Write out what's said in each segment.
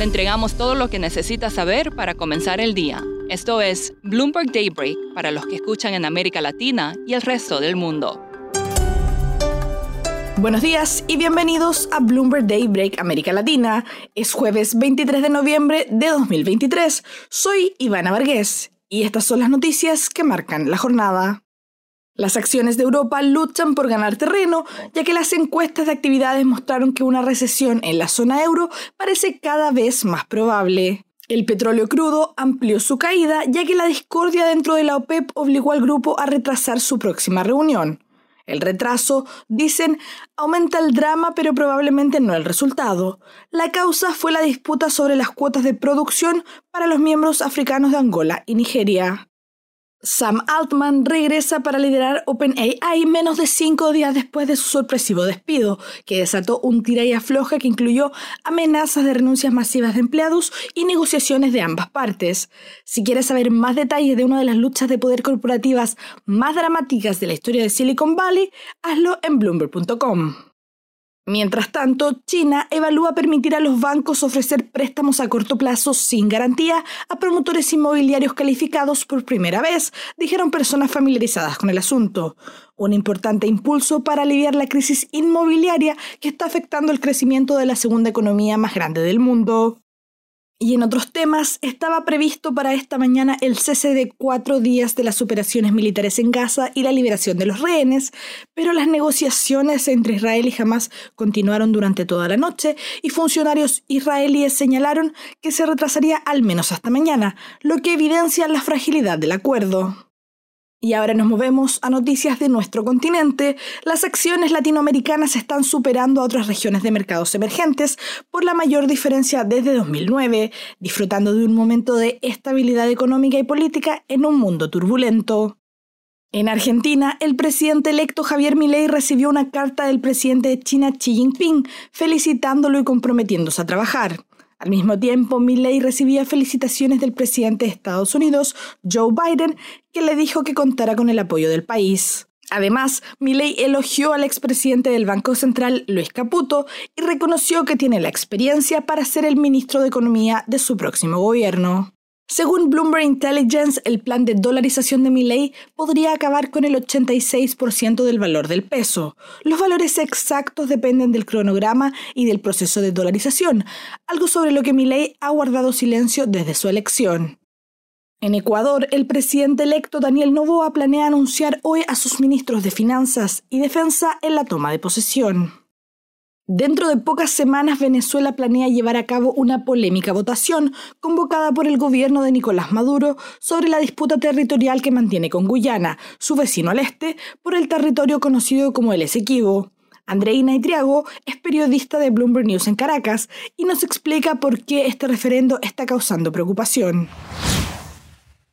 Le entregamos todo lo que necesita saber para comenzar el día. Esto es Bloomberg Daybreak para los que escuchan en América Latina y el resto del mundo. Buenos días y bienvenidos a Bloomberg Daybreak América Latina. Es jueves 23 de noviembre de 2023. Soy Ivana Vargas y estas son las noticias que marcan la jornada. Las acciones de Europa luchan por ganar terreno, ya que las encuestas de actividades mostraron que una recesión en la zona euro parece cada vez más probable. El petróleo crudo amplió su caída, ya que la discordia dentro de la OPEP obligó al grupo a retrasar su próxima reunión. El retraso, dicen, aumenta el drama, pero probablemente no el resultado. La causa fue la disputa sobre las cuotas de producción para los miembros africanos de Angola y Nigeria. Sam Altman regresa para liderar OpenAI menos de cinco días después de su sorpresivo despido, que desató un tira y afloja que incluyó amenazas de renuncias masivas de empleados y negociaciones de ambas partes. Si quieres saber más detalles de una de las luchas de poder corporativas más dramáticas de la historia de Silicon Valley, hazlo en bloomberg.com. Mientras tanto, China evalúa permitir a los bancos ofrecer préstamos a corto plazo sin garantía a promotores inmobiliarios calificados por primera vez, dijeron personas familiarizadas con el asunto. Un importante impulso para aliviar la crisis inmobiliaria que está afectando el crecimiento de la segunda economía más grande del mundo. Y en otros temas, estaba previsto para esta mañana el cese de cuatro días de las operaciones militares en Gaza y la liberación de los rehenes, pero las negociaciones entre Israel y Hamas continuaron durante toda la noche y funcionarios israelíes señalaron que se retrasaría al menos hasta mañana, lo que evidencia la fragilidad del acuerdo. Y ahora nos movemos a noticias de nuestro continente. Las acciones latinoamericanas están superando a otras regiones de mercados emergentes por la mayor diferencia desde 2009, disfrutando de un momento de estabilidad económica y política en un mundo turbulento. En Argentina, el presidente electo Javier Milei recibió una carta del presidente de China Xi Jinping felicitándolo y comprometiéndose a trabajar. Al mismo tiempo, Milley recibía felicitaciones del presidente de Estados Unidos, Joe Biden, que le dijo que contara con el apoyo del país. Además, Milley elogió al expresidente del Banco Central, Luis Caputo, y reconoció que tiene la experiencia para ser el ministro de Economía de su próximo gobierno. Según Bloomberg Intelligence, el plan de dolarización de Milley podría acabar con el 86% del valor del peso. Los valores exactos dependen del cronograma y del proceso de dolarización, algo sobre lo que Milley ha guardado silencio desde su elección. En Ecuador, el presidente electo Daniel Novoa planea anunciar hoy a sus ministros de Finanzas y Defensa en la toma de posesión. Dentro de pocas semanas, Venezuela planea llevar a cabo una polémica votación convocada por el gobierno de Nicolás Maduro sobre la disputa territorial que mantiene con Guyana, su vecino al este, por el territorio conocido como el Esequibo. Andreina Itriago es periodista de Bloomberg News en Caracas y nos explica por qué este referendo está causando preocupación.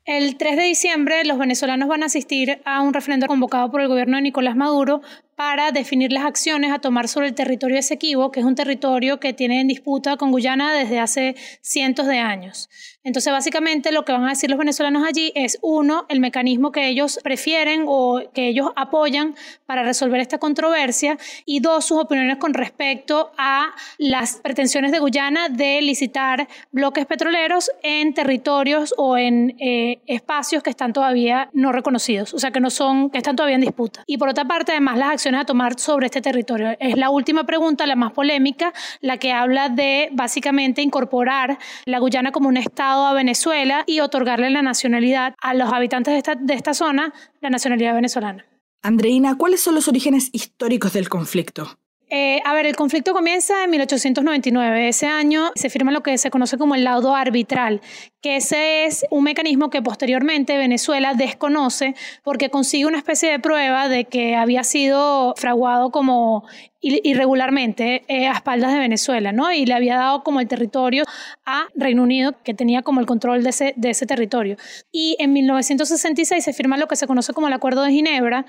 El 3 de diciembre los venezolanos van a asistir a un referendo convocado por el gobierno de Nicolás Maduro para definir las acciones a tomar sobre el territorio Esequibo, que es un territorio que tiene en disputa con Guyana desde hace cientos de años. Entonces, básicamente lo que van a decir los venezolanos allí es, uno, el mecanismo que ellos prefieren o que ellos apoyan para resolver esta controversia, y dos, sus opiniones con respecto a las pretensiones de Guyana de licitar bloques petroleros en territorios o en eh, espacios que están todavía no reconocidos, o sea, que no son, que están todavía en disputa. Y por otra parte, además, las acciones a tomar sobre este territorio. Es la última pregunta, la más polémica, la que habla de básicamente incorporar la Guyana como un estado a Venezuela y otorgarle la nacionalidad a los habitantes de esta, de esta zona, la nacionalidad venezolana. Andreina, ¿cuáles son los orígenes históricos del conflicto? Eh, a ver, el conflicto comienza en 1899. Ese año se firma lo que se conoce como el laudo arbitral, que ese es un mecanismo que posteriormente Venezuela desconoce porque consigue una especie de prueba de que había sido fraguado como irregularmente eh, a espaldas de Venezuela, ¿no? Y le había dado como el territorio a Reino Unido, que tenía como el control de ese, de ese territorio. Y en 1966 se firma lo que se conoce como el Acuerdo de Ginebra,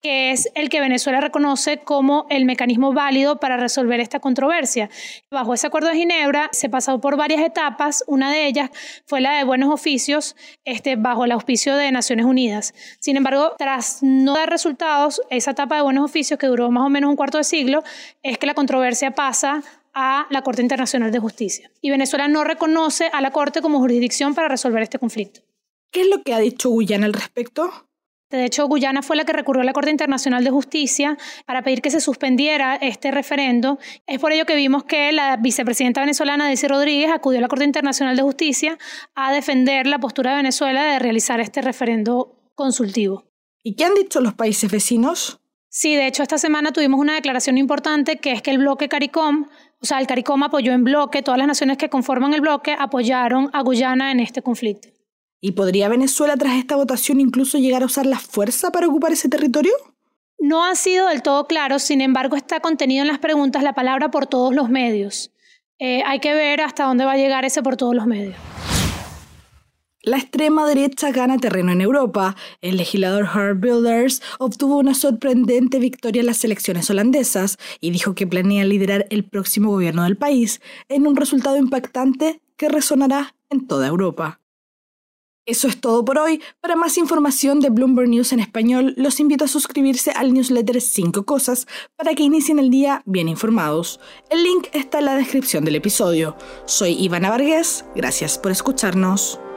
que es el que Venezuela reconoce como el mecanismo válido para resolver esta controversia. Bajo ese acuerdo de Ginebra se pasó por varias etapas, una de ellas fue la de buenos oficios este, bajo el auspicio de Naciones Unidas. Sin embargo, tras no dar resultados, esa etapa de buenos oficios que duró más o menos un cuarto de siglo, es que la controversia pasa a la Corte Internacional de Justicia. Y Venezuela no reconoce a la Corte como jurisdicción para resolver este conflicto. ¿Qué es lo que ha dicho Guyana al respecto? De hecho, Guyana fue la que recurrió a la Corte Internacional de Justicia para pedir que se suspendiera este referendo. Es por ello que vimos que la vicepresidenta venezolana, Daisy Rodríguez, acudió a la Corte Internacional de Justicia a defender la postura de Venezuela de realizar este referendo consultivo. ¿Y qué han dicho los países vecinos? Sí, de hecho, esta semana tuvimos una declaración importante que es que el bloque CARICOM, o sea, el CARICOM apoyó en bloque, todas las naciones que conforman el bloque apoyaron a Guyana en este conflicto. ¿Y podría Venezuela tras esta votación incluso llegar a usar la fuerza para ocupar ese territorio? No ha sido del todo claro, sin embargo está contenido en las preguntas la palabra por todos los medios. Eh, hay que ver hasta dónde va a llegar ese por todos los medios. La extrema derecha gana terreno en Europa. El legislador Herb Builders obtuvo una sorprendente victoria en las elecciones holandesas y dijo que planea liderar el próximo gobierno del país en un resultado impactante que resonará en toda Europa. Eso es todo por hoy. Para más información de Bloomberg News en español, los invito a suscribirse al newsletter 5 Cosas para que inicien el día bien informados. El link está en la descripción del episodio. Soy Ivana Vargas, gracias por escucharnos.